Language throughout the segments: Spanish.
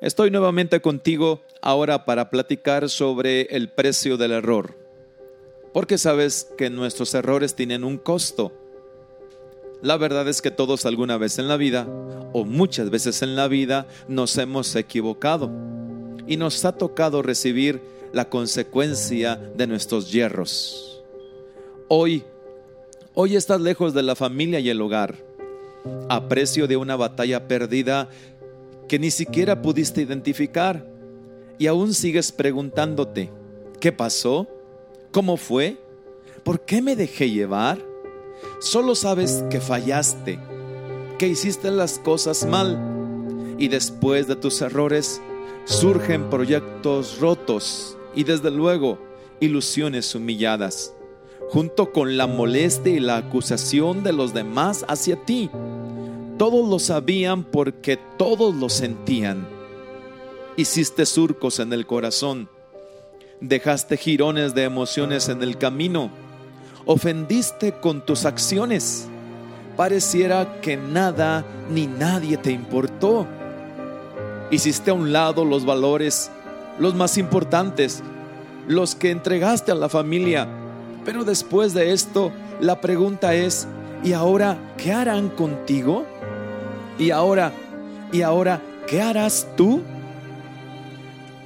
Estoy nuevamente contigo ahora para platicar sobre el precio del error. Porque sabes que nuestros errores tienen un costo. La verdad es que todos alguna vez en la vida, o muchas veces en la vida, nos hemos equivocado. Y nos ha tocado recibir la consecuencia de nuestros hierros. Hoy, hoy estás lejos de la familia y el hogar, a precio de una batalla perdida que ni siquiera pudiste identificar y aún sigues preguntándote, ¿qué pasó? ¿Cómo fue? ¿Por qué me dejé llevar? Solo sabes que fallaste, que hiciste las cosas mal y después de tus errores surgen proyectos rotos y desde luego ilusiones humilladas, junto con la molestia y la acusación de los demás hacia ti todos lo sabían porque todos lo sentían. Hiciste surcos en el corazón. Dejaste jirones de emociones en el camino. Ofendiste con tus acciones. Pareciera que nada ni nadie te importó. Hiciste a un lado los valores, los más importantes, los que entregaste a la familia. Pero después de esto, la pregunta es, ¿y ahora qué harán contigo? Y ahora, y ahora, ¿qué harás tú?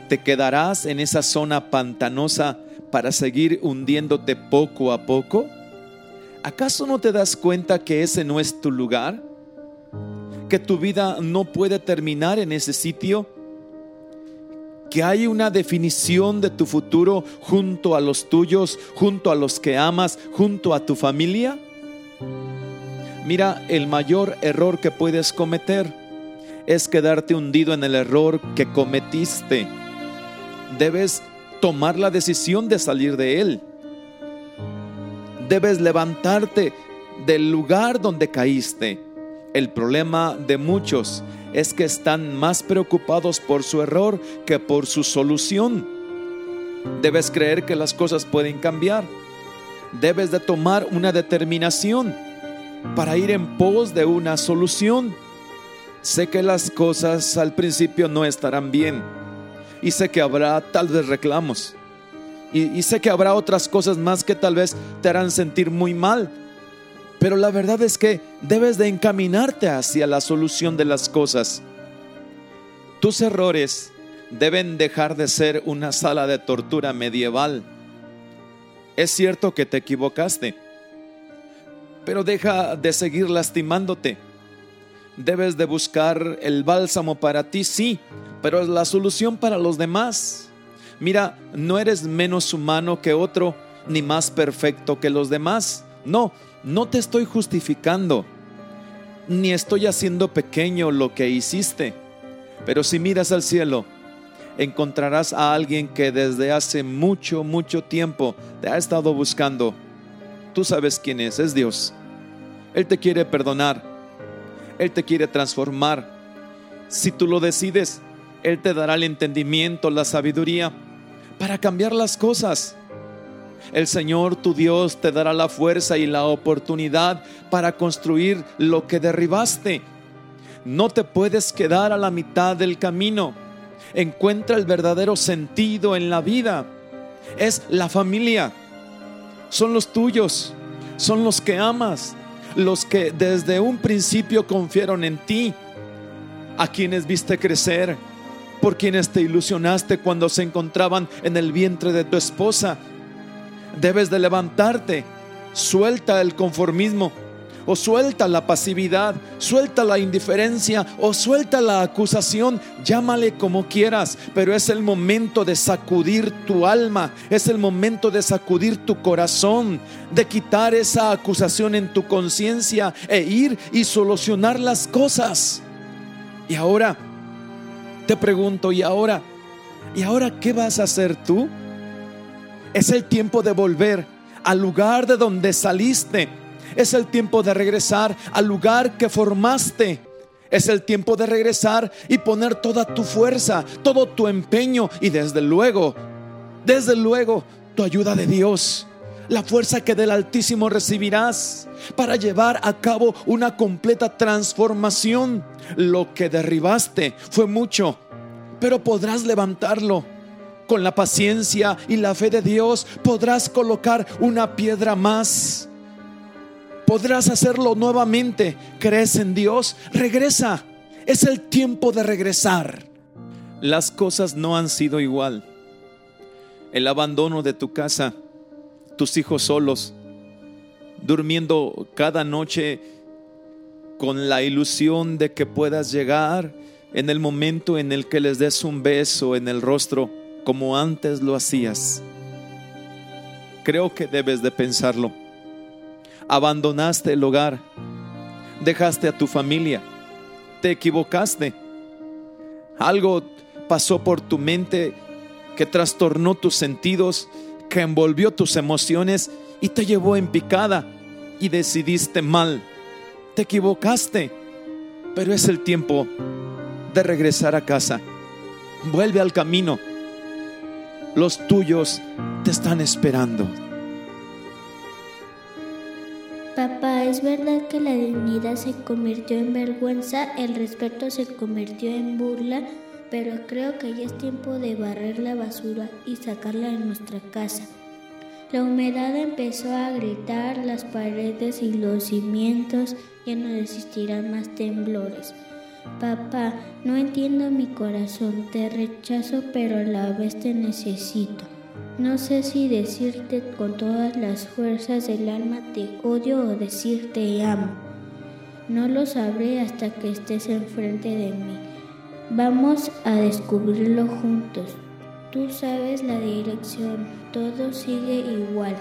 ¿Te quedarás en esa zona pantanosa para seguir hundiéndote poco a poco? ¿Acaso no te das cuenta que ese no es tu lugar? ¿Que tu vida no puede terminar en ese sitio? ¿Que hay una definición de tu futuro junto a los tuyos, junto a los que amas, junto a tu familia? Mira, el mayor error que puedes cometer es quedarte hundido en el error que cometiste. Debes tomar la decisión de salir de él. Debes levantarte del lugar donde caíste. El problema de muchos es que están más preocupados por su error que por su solución. Debes creer que las cosas pueden cambiar. Debes de tomar una determinación para ir en pos de una solución. Sé que las cosas al principio no estarán bien y sé que habrá tal vez reclamos y, sé que habrá otras cosas más que tal vez te harán sentir muy mal. Pero la verdad es que debes de encaminarte hacia la solución de las cosas. Tus errores deben dejar de ser una sala de tortura medieval. Es cierto que te equivocaste pero deja de seguir lastimándote. Debes de buscar el bálsamo para ti, sí, pero es la solución para los demás. Mira, no eres menos humano que otro, ni más perfecto que los demás. No, no te estoy justificando, ni estoy haciendo pequeño lo que hiciste. Pero si miras al cielo, encontrarás a alguien que desde hace mucho, mucho tiempo te ha estado buscando Tú sabes quién es, es Dios. Él te quiere perdonar. Él te quiere transformar. Si tú lo decides, Él te dará el entendimiento, la sabiduría para cambiar las cosas. El Señor tu Dios te dará la fuerza y la oportunidad para construir lo que derribaste. No te puedes quedar a la mitad del camino. Encuentra el verdadero sentido en la vida. Es la familia son los tuyos, son los que amas, los que desde un principio confiaron en ti, a quienes viste crecer, por quienes te ilusionaste cuando se encontraban en el vientre de tu esposa. Debes de levantarte, suelta el conformismo, o suelta la pasividad, suelta la indiferencia o suelta la acusación, llámale como quieras, pero es el momento de sacudir tu alma, es el momento de sacudir tu corazón, de quitar esa acusación en tu conciencia e ir y solucionar las cosas. Y ahora, te pregunto, ¿y ahora? ¿Y ahora qué vas a hacer tú? Es el tiempo de volver al lugar de donde saliste es el tiempo de regresar al lugar que formaste. Es el tiempo de regresar y poner toda tu fuerza, todo tu empeño y desde luego, desde luego, tu ayuda de Dios. La fuerza que del Altísimo recibirás para llevar a cabo una completa transformación. Lo que derribaste fue mucho. pero podrás levantarlo. Con la paciencia y la fe de Dios podrás colocar una piedra más. Podrás hacerlo nuevamente. ¿Crees en Dios? Regresa. Es el tiempo de regresar. Las cosas no han sido igual. El abandono de tu casa, tus hijos solos, durmiendo cada noche con la ilusión de que puedas llegar en el momento en el que les des un beso en el rostro como antes lo hacías. Creo que debes de pensarlo. Abandonaste el hogar, dejaste a tu familia, te equivocaste. Algo pasó por tu mente que trastornó tus sentidos, que envolvió tus emociones y te llevó en picada y decidiste mal. Te equivocaste, pero es el tiempo de regresar a casa. Vuelve al camino. Los tuyos te están esperando. ¿Es verdad que la dignidad se convirtió en vergüenza, el respeto se convirtió en burla? Pero creo que ya es tiempo de barrer la basura y sacarla de nuestra casa. La humedad empezó a gritar, las paredes y los cimientos ya no resistirán más temblores. Papá, no entiendo mi corazón, te rechazo pero a la vez te necesito. No sé si decirte con todas las fuerzas del alma te odio o decirte amo. No lo sabré hasta que estés enfrente de mí. Vamos a descubrirlo juntos. Tú sabes la dirección, todo sigue igual.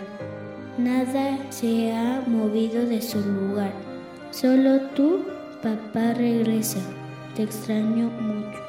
Nada se ha movido de su lugar. Solo tú Papá regresa, te extraño mucho.